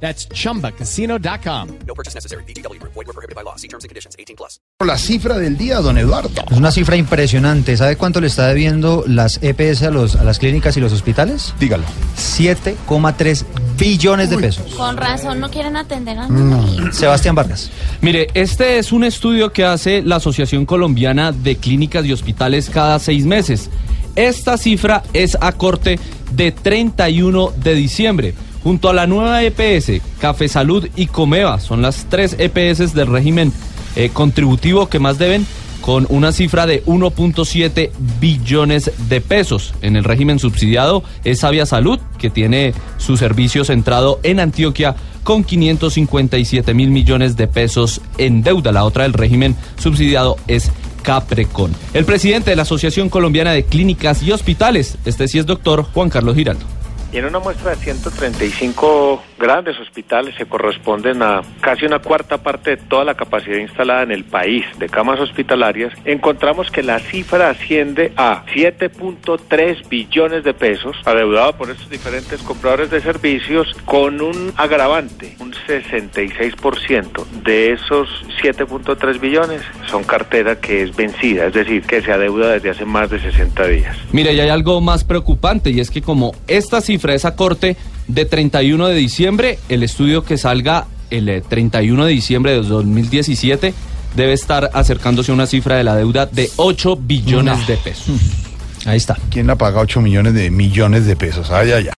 That's chumbacasino.com. No purchase necessary. BGW. Void were prohibited by law. See terms and conditions. 18 plus. La cifra del día, don Eduardo. Es una cifra impresionante. ¿Sabe cuánto le está debiendo las EPS a, los, a las clínicas y los hospitales? Dígalo. 7,3 billones de pesos. Con razón no quieren atender a nadie. Sebastián Vargas. Mire, este es un estudio que hace la Asociación Colombiana de Clínicas y Hospitales cada seis meses. Esta cifra es a corte de 31 de diciembre. Junto a la nueva EPS, Café Salud y Comeva son las tres EPS del régimen eh, contributivo que más deben con una cifra de 1.7 billones de pesos. En el régimen subsidiado es Sabia Salud, que tiene su servicio centrado en Antioquia con 557 mil millones de pesos en deuda. La otra del régimen subsidiado es Caprecon. El presidente de la Asociación Colombiana de Clínicas y Hospitales, este sí es doctor Juan Carlos Giraldo. Y en una muestra de 135 grandes hospitales se corresponden a casi una cuarta parte de toda la capacidad instalada en el país de camas hospitalarias, encontramos que la cifra asciende a 7.3 billones de pesos, adeudado por estos diferentes compradores de servicios, con un agravante, un 66% de esos 7.3 billones son cartera que es vencida, es decir, que se adeuda desde hace más de 60 días. Mire, y hay algo más preocupante y es que como esta cifra es a corte de 31 de diciembre, el estudio que salga el eh, 31 de diciembre de 2017 debe estar acercándose a una cifra de la deuda de 8 billones de pesos. Ahí está. ¿Quién la paga 8 millones de millones de pesos? Ay, ay, ay.